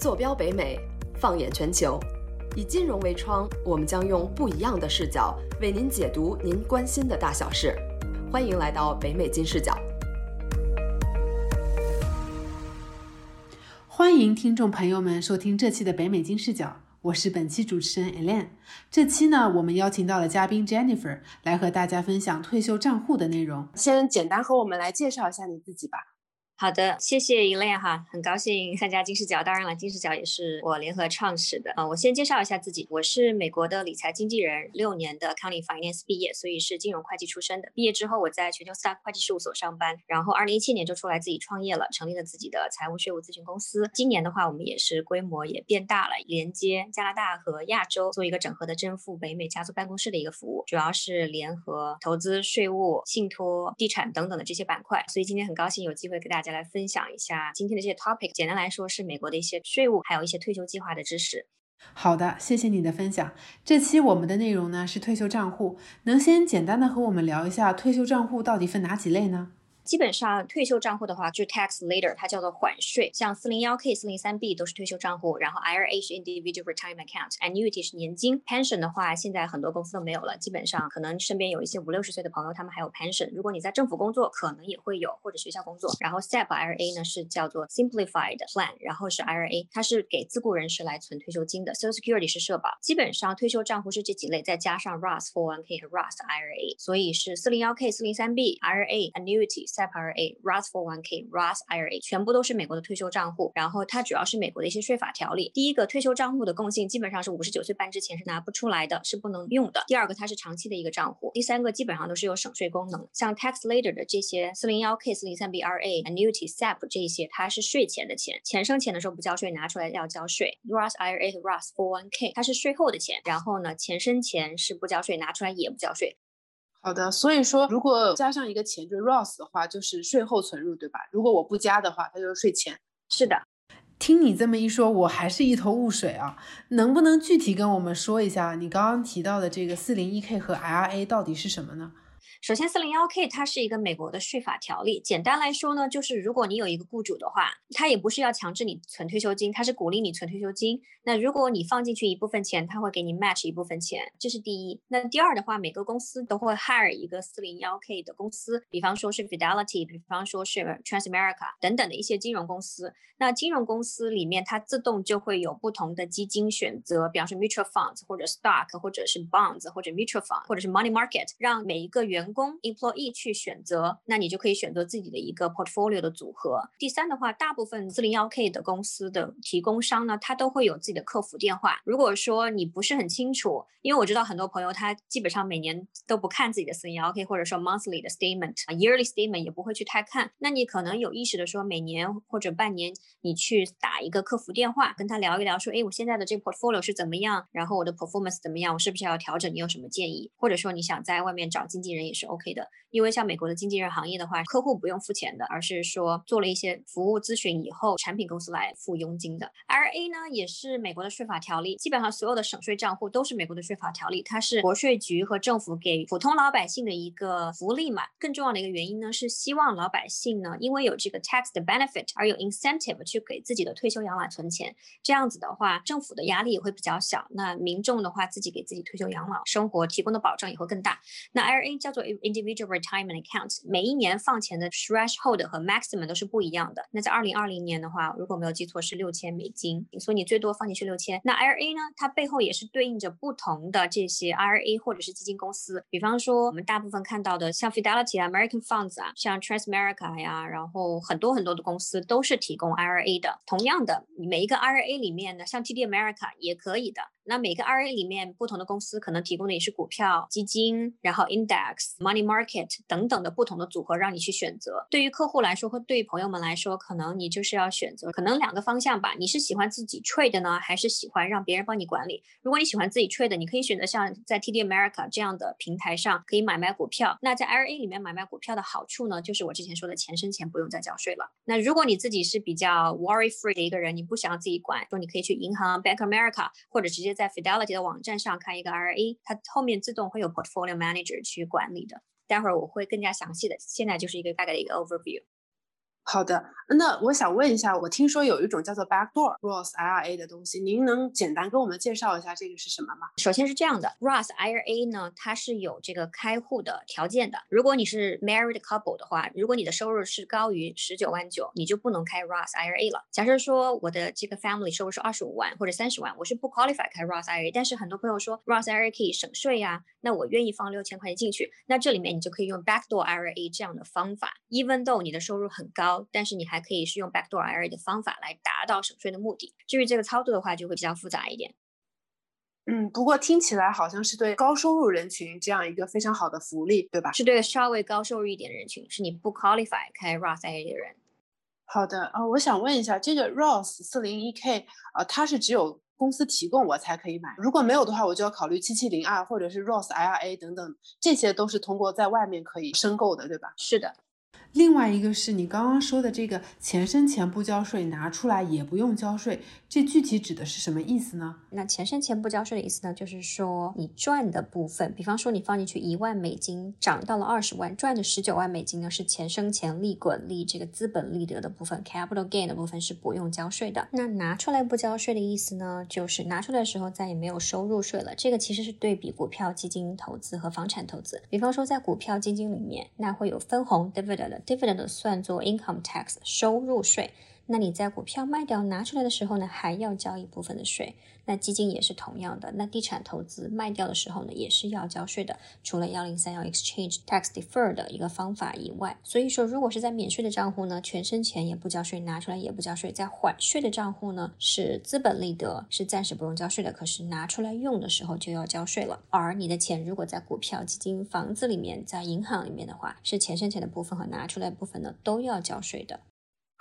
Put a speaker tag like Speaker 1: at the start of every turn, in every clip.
Speaker 1: 坐标北美，放眼全球，以金融为窗，我们将用不一样的视角为您解读您关心的大小事。欢迎来到北美金视角。
Speaker 2: 欢迎听众朋友们收听这期的北美金视角，我是本期主持人 Elaine。这期呢，我们邀请到了嘉宾 Jennifer 来和大家分享退休账户的内容。先简单和我们来介绍一下你自己吧。
Speaker 3: 好的，谢谢 Elaine 哈，很高兴参加金视角。当然了，金视角也是我联合创始的啊。我先介绍一下自己，我是美国的理财经纪人，六年的 County Finance 毕业，所以是金融会计出身的。毕业之后，我在全球四大会计事务所上班，然后二零一七年就出来自己创业了，成立了自己的财务税务咨询公司。今年的话，我们也是规模也变大了，连接加拿大和亚洲，做一个整合的正负北美家族办公室的一个服务，主要是联合投资、税务、信托、地产等等的这些板块。所以今天很高兴有机会给大家来分享一下。今天的这些 topic，简单来说是美国的一些税务，还有一些退休计划的知识。
Speaker 2: 好的，谢谢你的分享。这期我们的内容呢是退休账户，能先简单的和我们聊一下退休账户到底分哪几类呢？
Speaker 3: 基本上退休账户的话，就是 tax later，它叫做缓税。像四零幺 K、四零三 B 都是退休账户，然后 IRA 是 individual retirement account，annuity 是年金，pension 的话，现在很多公司都没有了。基本上可能身边有一些五六十岁的朋友，他们还有 pension。如果你在政府工作，可能也会有，或者学校工作。然后 SEP IRA 呢是叫做 simplified plan，然后是 IRA，它是给自雇人士来存退休金的。Social Security 是社保。基本上退休账户是这几类，再加上 Roth 401k 和 Roth IRA，所以是四零幺 K、四零三 B、IRA、annuity、SEP IRA、Roth。401k、Roth IRA 全部都是美国的退休账户，然后它主要是美国的一些税法条例。第一个退休账户的共性基本上是五十九岁半之前是拿不出来的，是不能用的。第二个它是长期的一个账户。第三个基本上都是有省税功能，像 tax later 的这些 401k、403b RA、annuity、SEP 这些，它是税前的钱，钱生钱的时候不交税，拿出来要交税。Roth IRA 和 Roth 401k 它是税后的钱，然后呢钱生钱是不交税，拿出来也不交税。
Speaker 2: 好的，所以说如果加上一个钱就是 Roth 的话，就是税后存入，对吧？如果我不加的话，它就是税前。
Speaker 3: 是的，
Speaker 2: 听你这么一说，我还是一头雾水啊。能不能具体跟我们说一下，你刚刚提到的这个 401k 和 IRA 到底是什么呢？
Speaker 3: 首先，401k 它是一个美国的税法条例。简单来说呢，就是如果你有一个雇主的话，他也不是要强制你存退休金，他是鼓励你存退休金。那如果你放进去一部分钱，他会给你 match 一部分钱，这是第一。那第二的话，每个公司都会 hire 一个 401k 的公司，比方说是 Fidelity，比方说是 Transamerica 等等的一些金融公司。那金融公司里面，它自动就会有不同的基金选择，比方说 mutual funds 或者 stock 或者是 bonds 或者 mutual fund 或者是 money market，让每一个员工 employee 去选择，那你就可以选择自己的一个 portfolio 的组合。第三的话，大部分四零幺 K 的公司的提供商呢，它都会有自己的客服电话。如果说你不是很清楚，因为我知道很多朋友他基本上每年都不看自己的四零幺 K，或者说 monthly 的 statement，yearly statement 也不会去太看。那你可能有意识的说，每年或者半年你去打一个客服电话，跟他聊一聊，说，哎，我现在的这个 portfolio 是怎么样，然后我的 performance 怎么样，我是不是要调整？你有什么建议？或者说你想在外面找经纪人也是是 OK 的。因为像美国的经纪人行业的话，客户不用付钱的，而是说做了一些服务咨询以后，产品公司来付佣金的。IRA 呢，也是美国的税法条例，基本上所有的省税账户都是美国的税法条例，它是国税局和政府给普通老百姓的一个福利嘛。更重要的一个原因呢，是希望老百姓呢，因为有这个 tax 的 benefit 而有 incentive 去给自己的退休养老存钱，这样子的话，政府的压力也会比较小。那民众的话，自己给自己退休养老生活提供的保障也会更大。那 IRA 叫做 individual retirement accounts 每一年放钱的 threshold 和 maximum 都是不一样的。那在二零二零年的话，如果没有记错是六千美金，所以你最多放进去六千。那 IRA 呢，它背后也是对应着不同的这些 IRA 或者是基金公司。比方说我们大部分看到的像 Fidelity、American Funds 啊、像 Transamerica 呀，然后很多很多的公司都是提供 IRA 的。同样的，每一个 IRA 里面呢，像 TD America 也可以的。那每个 RA 里面不同的公司可能提供的也是股票、基金，然后 index、money market 等等的不同的组合让你去选择。对于客户来说和对于朋友们来说，可能你就是要选择可能两个方向吧。你是喜欢自己 trade 呢，还是喜欢让别人帮你管理？如果你喜欢自己 trade，你可以选择像在 TD America 这样的平台上可以买卖股票。那在 RA 里面买卖股票的好处呢，就是我之前说的钱生钱不用再交税了。那如果你自己是比较 worry free 的一个人，你不想要自己管，说你可以去银行 Bank America 或者直接在 Fidelity 的网站上开一个 RA，它后面自动会有 Portfolio Manager 去管理的。待会儿我会更加详细的，现在就是一个大概的一个 overview。
Speaker 2: 好的，那我想问一下，我听说有一种叫做 backdoor Roth IRA 的东西，您能简单跟我们介绍一下这个是什么吗？
Speaker 3: 首先是这样的，Roth IRA 呢，它是有这个开户的条件的。如果你是 married couple 的话，如果你的收入是高于十九万九，你就不能开 Roth IRA 了。假设说我的这个 family 收入是二十五万或者三十万，我是不 qualify 开 Roth IRA，但是很多朋友说 Roth IRA 可以省税呀，那我愿意放六千块钱进去，那这里面你就可以用 backdoor IRA 这样的方法，even though 你的收入很高，但是你还可以是用 backdoor IRA 的方法来达到省税的目的。至于这个操作的话，就会比较复杂一点。
Speaker 2: 嗯，不过听起来好像是对高收入人群这样一个非常好的福利，对吧？
Speaker 3: 是对稍微高收入一点的人群，是你不 qualify 开 Roth IRA 的人。
Speaker 2: 好的，呃，我想问一下，这个 Roth 四零一 K，呃，它是只有公司提供我才可以买，如果没有的话，我就要考虑七七零二或者是 Roth IRA 等等，这些都是通过在外面可以申购的，对吧？
Speaker 3: 是的。
Speaker 2: 另外一个是你刚刚说的这个钱生钱不交税，拿出来也不用交税，这具体指的是什么意思呢？
Speaker 3: 那钱生钱不交税的意思呢，就是说你赚的部分，比方说你放进去一万美金，涨到了二十万，赚的十九万美金呢是钱生钱利滚利，这个资本利得的部分 （capital gain） 的部分是不用交税的。那拿出来不交税的意思呢，就是拿出来的时候再也没有收入税了。这个其实是对比股票基金投资和房产投资。比方说在股票基金里面，那会有分红 （dividend）。Dividend 算作 income tax 收入税，那你在股票卖掉拿出来的时候呢，还要交一部分的税。那基金也是同样的，那地产投资卖掉的时候呢，也是要交税的。除了幺零三幺 exchange tax defer 的一个方法以外，所以说如果是在免税的账户呢，全生钱也不交税，拿出来也不交税。在缓税的账户呢，是资本利得，是暂时不用交税的，可是拿出来用的时候就要交税了。而你的钱如果在股票、基金、房子里面，在银行里面的话，是钱生钱的部分和拿出来部分呢，都要交税的。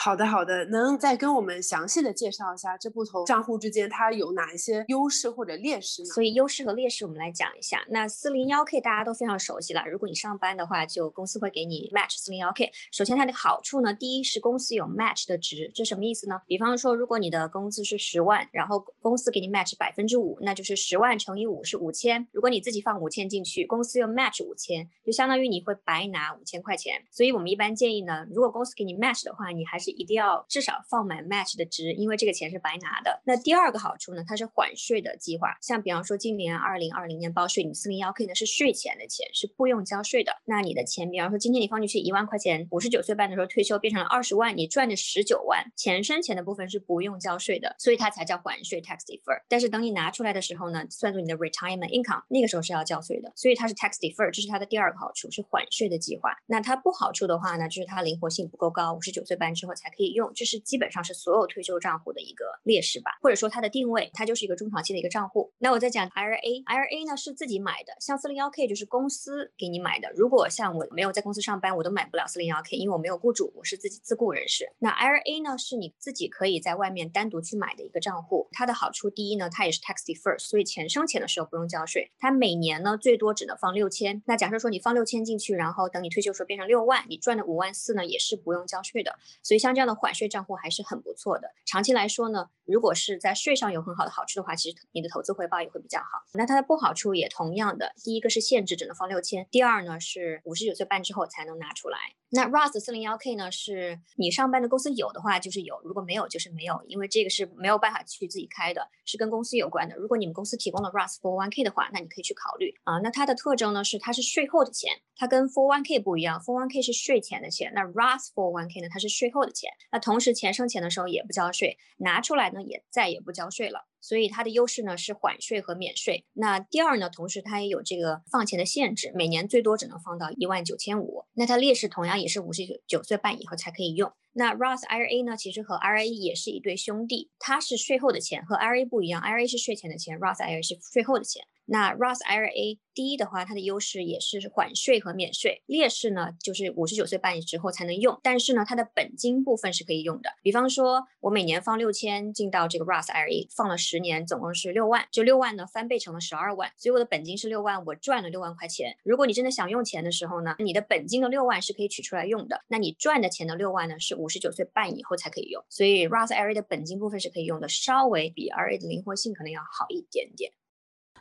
Speaker 2: 好的，好的，能再跟我们详细的介绍一下这不同账户之间它有哪一些优势或者劣势吗？
Speaker 3: 所以优势和劣势我们来讲一下。那四零幺 K 大家都非常熟悉了，如果你上班的话，就公司会给你 match 四零幺 K。首先它的好处呢，第一是公司有 match 的值，这什么意思呢？比方说，如果你的工资是十万，然后公司给你 match 百分之五，那就是十万乘以五是五千。如果你自己放五千进去，公司又 match 五千，就相当于你会白拿五千块钱。所以我们一般建议呢，如果公司给你 match 的话，你还是一定要至少。放满 match 的值，因为这个钱是白拿的。那第二个好处呢，它是缓税的计划。像比方说今年二零二零年报税，你四零幺 K 呢是税前的钱，是不用交税的。那你的钱，比方说今天你放进去一万块钱，五十九岁半的时候退休变成了二十万，你赚的十九万，钱生钱的部分是不用交税的，所以它才叫缓税 tax defer。但是等你拿出来的时候呢，算作你的 retirement income，那个时候是要交税的，所以它是 tax defer，这是它的第二个好处，是缓税的计划。那它不好处的话呢，就是它灵活性不够高，五十九岁半之后才可以用，这是。基本上是所有退休账户的一个劣势吧，或者说它的定位，它就是一个中长期的一个账户。那我再讲 IRA，IRA 呢是自己买的，像 401k 就是公司给你买的。如果像我没有在公司上班，我都买不了 401k，因为我没有雇主，我是自己自雇人士。那 IRA 呢是你自己可以在外面单独去买的一个账户。它的好处，第一呢，它也是 tax defers，所以钱生钱的时候不用交税。它每年呢最多只能放六千。那假设说你放六千进去，然后等你退休时候变成六万，你赚的五万四呢也是不用交税的。所以像像这样的缓税账户。还是很不错的。长期来说呢，如果是在税上有很好的好处的话，其实你的投资回报也会比较好。那它的不好处也同样的，第一个是限制只能放六千，第二呢是五十九岁半之后才能拿出来。那 Roth 四零幺 K 呢，是你上班的公司有的话就是有，如果没有就是没有，因为这个是没有办法去自己开的，是跟公司有关的。如果你们公司提供了 Roth four one K 的话，那你可以去考虑啊。那它的特征呢是它是税后的钱，它跟 f o r one K 不一样，f o r one K 是税前的钱，那 Roth four one K 呢它是税后的钱，钱那同时钱生钱的时候也不交税，拿出来呢也再也不交税了。所以它的优势呢是缓税和免税。那第二呢，同时它也有这个放钱的限制，每年最多只能放到一万九千五。那它劣势同样也是五十九九岁半以后才可以用。那 Roth IRA 呢，其实和 IRA 也是一对兄弟，它是税后的钱，和 IRA 不一样，IRA 是税前的钱，Roth IRA 是税后的钱。那 Roth IRA 第一的话，它的优势也是缓税和免税，劣势呢就是五十九岁半之后才能用，但是呢它的本金部分是可以用的。比方说，我每年放六千进到这个 Roth IRA，放了十年，总共是六万，就六万呢翻倍成了十二万，所以我的本金是六万，我赚了六万块钱。如果你真的想用钱的时候呢，你的本金的六万是可以取出来用的，那你赚的钱的六万呢是五十九岁半以后才可以用，所以 Roth IRA 的本金部分是可以用的，稍微比 IRA 的灵活性可能要好一点点。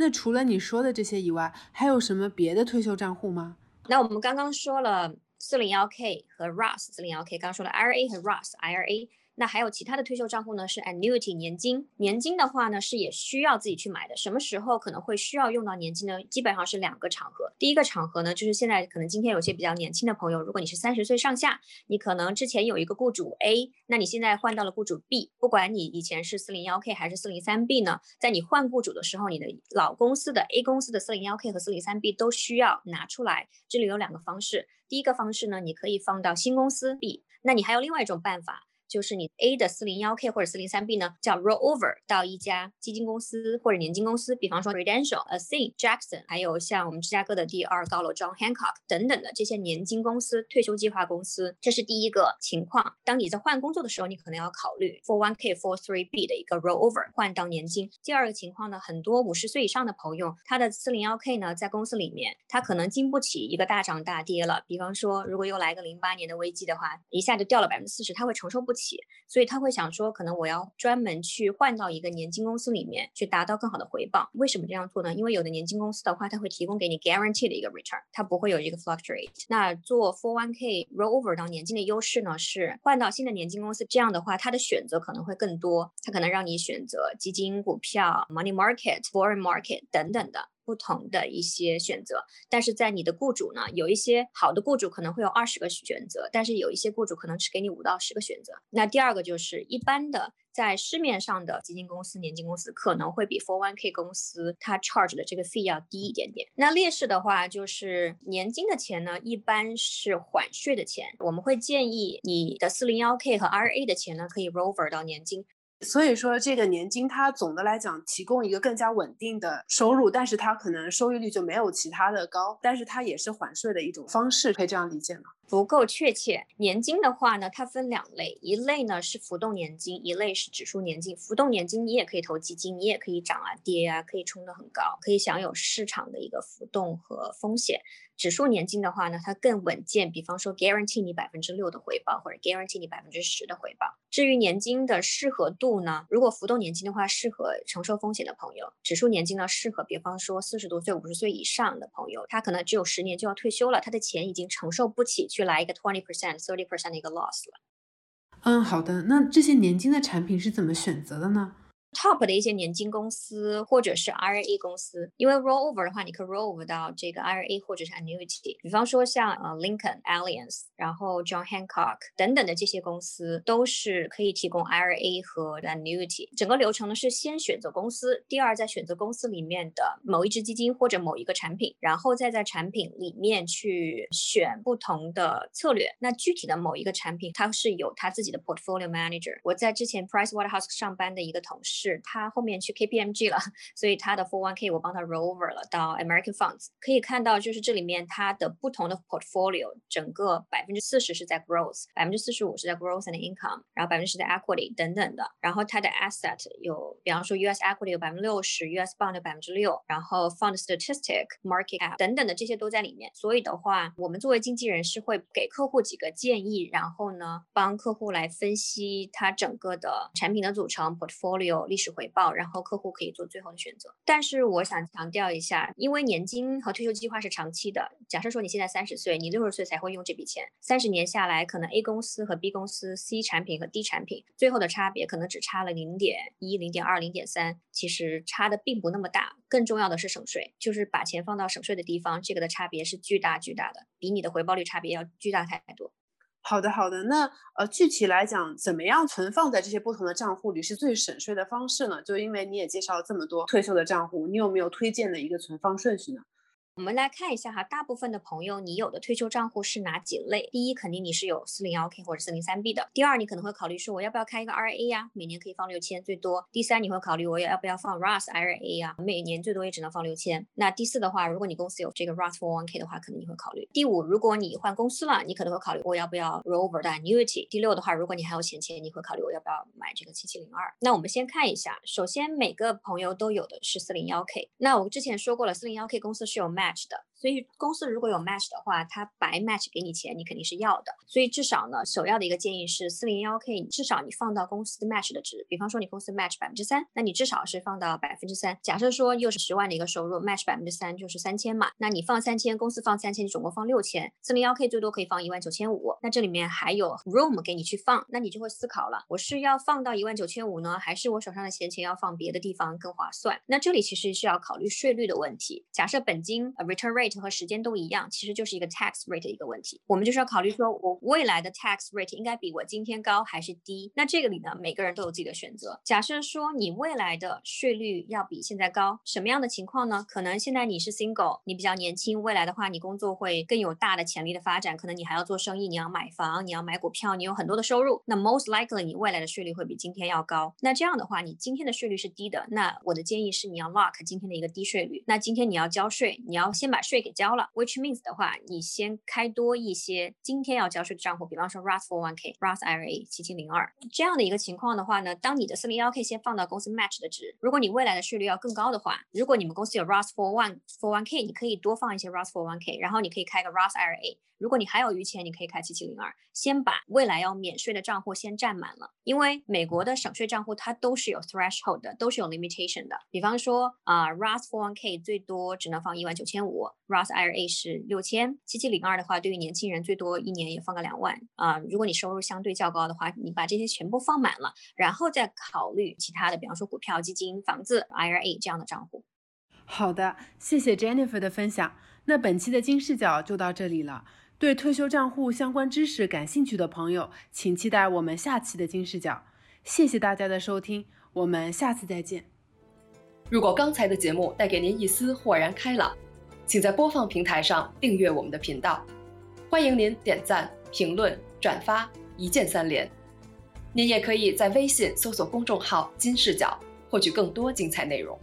Speaker 2: 那除了你说的这些以外，还有什么别的退休账户吗？
Speaker 3: 那我们刚刚说了四零幺 K 和 Roth 四零幺 K，刚刚说了 IRA 和 Roth IRA。那还有其他的退休账户呢？是 annuity 年金。年金的话呢，是也需要自己去买的。什么时候可能会需要用到年金呢？基本上是两个场合。第一个场合呢，就是现在可能今天有些比较年轻的朋友，如果你是三十岁上下，你可能之前有一个雇主 A，那你现在换到了雇主 B，不管你以前是四零幺 K 还是四零三 B 呢，在你换雇主的时候，你的老公司的 A 公司的四零幺 K 和四零三 B 都需要拿出来。这里有两个方式，第一个方式呢，你可以放到新公司 B，那你还有另外一种办法。就是你 A 的四零幺 K 或者四零三 B 呢，叫 roll over 到一家基金公司或者年金公司，比方说 Prudential、Athene、Jackson，还有像我们芝加哥的第二高楼 John Hancock 等等的这些年金公司、退休计划公司，这是第一个情况。当你在换工作的时候，你可能要考虑 for one K for three B 的一个 roll over 换到年金。第二个情况呢，很多五十岁以上的朋友，他的四零幺 K 呢，在公司里面，他可能经不起一个大涨大跌了。比方说，如果又来个零八年的危机的话，一下就掉了百分之四十，他会承受不起，所以他。会想说，可能我要专门去换到一个年金公司里面去达到更好的回报。为什么这样做呢？因为有的年金公司的话，它会提供给你 guarantee 的一个 return，它不会有一个 fluctuate。那做 four one k rollover 到年金的优势呢，是换到新的年金公司，这样的话，它的选择可能会更多，它可能让你选择基金、股票、money market、foreign market 等等的。不同的一些选择，但是在你的雇主呢，有一些好的雇主可能会有二十个选择，但是有一些雇主可能只给你五到十个选择。那第二个就是一般的在市面上的基金公司、年金公司可能会比 Four One K 公司它 charge 的这个费要低一点点。那劣势的话就是年金的钱呢，一般是缓税的钱，我们会建议你的四零幺 K 和 RA 的钱呢可以 rover 到年金。
Speaker 2: 所以说，这个年金它总的来讲提供一个更加稳定的收入，但是它可能收益率就没有其他的高，但是它也是缓税的一种方式，可以这样理解吗？
Speaker 3: 不够确切。年金的话呢，它分两类，一类呢是浮动年金，一类是指数年金。浮动年金你也可以投基金，你也可以涨啊跌啊，可以冲得很高，可以享有市场的一个浮动和风险。指数年金的话呢，它更稳健，比方说 guarantee 你百分之六的回报，或者 guarantee 你百分之十的回报。至于年金的适合度呢，如果浮动年金的话，适合承受风险的朋友；指数年金呢，适合比方说四十多岁、五十岁以上的朋友，他可能只有十年就要退休了，他的钱已经承受不起去来一个 twenty percent、thirty percent 的一个 loss 了。
Speaker 2: 嗯，好的，那这些年金的产品是怎么选择的呢
Speaker 3: ？top 的一些年金公司或者是 IRA 公司，因为 rollover 的话，你可以 rollover 到这个 IRA 或者是 annuity。比方说像呃 Lincoln、Alliance，然后 John Hancock 等等的这些公司，都是可以提供 IRA 和 annuity。整个流程呢是先选择公司，第二再选择公司里面的某一只基金或者某一个产品，然后再在产品里面去选不同的策略。那具体的某一个产品，它是有它自己的 portfolio manager。我在之前 Price Waterhouse 上班的一个同事。是他后面去 KPMG 了，所以他的 Four One K 我帮他 roll over 了到 American Funds。可以看到，就是这里面它的不同的 portfolio，整个百分之四十是在 growth，百分之四十五是在 growth and income，然后百分之十在 equity 等等的。然后它的 asset 有，比方说 US equity 有百分之六十，US bond 有百分之六，然后 fund statistic market cap 等等的这些都在里面。所以的话，我们作为经纪人是会给客户几个建议，然后呢帮客户来分析他整个的产品的组成 portfolio。历史回报，然后客户可以做最后的选择。但是我想强调一下，因为年金和退休计划是长期的。假设说你现在三十岁，你六十岁才会用这笔钱，三十年下来，可能 A 公司和 B 公司 C 产品和 D 产品最后的差别可能只差了零点一、零点二、零点三，其实差的并不那么大。更重要的是省税，就是把钱放到省税的地方，这个的差别是巨大巨大的，比你的回报率差别要巨大太多。
Speaker 2: 好的，好的。那呃，具体来讲，怎么样存放在这些不同的账户里是最省税的方式呢？就因为你也介绍了这么多退休的账户，你有没有推荐的一个存放顺序呢？
Speaker 3: 我们来看一下哈，大部分的朋友，你有的退休账户是哪几类？第一，肯定你是有四零幺 K 或者四零三 B 的。第二，你可能会考虑说，我要不要开一个 RA 呀？每年可以放六千最多。第三，你会考虑我要不要放 Roth IRA 呀？每年最多也只能放六千。那第四的话，如果你公司有这个 Roth 401K 的话，可能你会考虑。第五，如果你换公司了，你可能会考虑我要不要 Roll over 的 Annuity。第六的话，如果你还有闲钱，你会考虑我要不要买这个七七零二。那我们先看一下，首先每个朋友都有的是四零幺 K。那我之前说过了，四零幺 K 公司是有 Match 的。所以公司如果有 match 的话，他白 match 给你钱，你肯定是要的。所以至少呢，首要的一个建议是四零幺 k，至少你放到公司 match 的值，比方说你公司 match 百分之三，那你至少是放到百分之三。假设说又是十万的一个收入，match 百分之三就是三千嘛，那你放三千，公司放三千，你总共放六千，四零幺 k 最多可以放一万九千五，那这里面还有 room 给你去放，那你就会思考了，我是要放到一万九千五呢，还是我手上的闲钱要放别的地方更划算？那这里其实是要考虑税率的问题。假设本金 return rate 和时间都一样，其实就是一个 tax rate 的一个问题。我们就是要考虑说，我未来的 tax rate 应该比我今天高还是低？那这个里呢，每个人都有自己的选择。假设说你未来的税率要比现在高，什么样的情况呢？可能现在你是 single，你比较年轻，未来的话你工作会更有大的潜力的发展，可能你还要做生意，你要买房，你要买股票，你有很多的收入。那 most likely 你未来的税率会比今天要高。那这样的话，你今天的税率是低的，那我的建议是你要 lock 今天的一个低税率。那今天你要交税，你要先把税给交了，which means 的话，你先开多一些今天要交税的账户，比方说 Roth 401k、Roth IRA 七七零二这样的一个情况的话呢，当你的四零幺 k 先放到公司 match 的值，如果你未来的税率要更高的话，如果你们公司有 Roth 401 401k，你可以多放一些 Roth 401k，然后你可以开个 Roth IRA。如果你还有余钱，你可以开七七零二，先把未来要免税的账户先占满了。因为美国的省税账户它都是有 threshold 的，都是有 limitation 的。比方说啊，Roth 401k 最多只能放一万九千五，Roth IRA 是六千，七七零二的话，对于年轻人最多一年也放个两万啊。如果你收入相对较高的话，你把这些全部放满了，然后再考虑其他的，比方说股票、基金、房子、IRA 这样的账户。
Speaker 2: 好的，谢谢 Jennifer 的分享。那本期的金视角就到这里了。对退休账户相关知识感兴趣的朋友，请期待我们下期的金视角。谢谢大家的收听，我们下次再见。
Speaker 1: 如果刚才的节目带给您一丝豁然开朗，请在播放平台上订阅我们的频道。欢迎您点赞、评论、转发，一键三连。您也可以在微信搜索公众号“金视角”，获取更多精彩内容。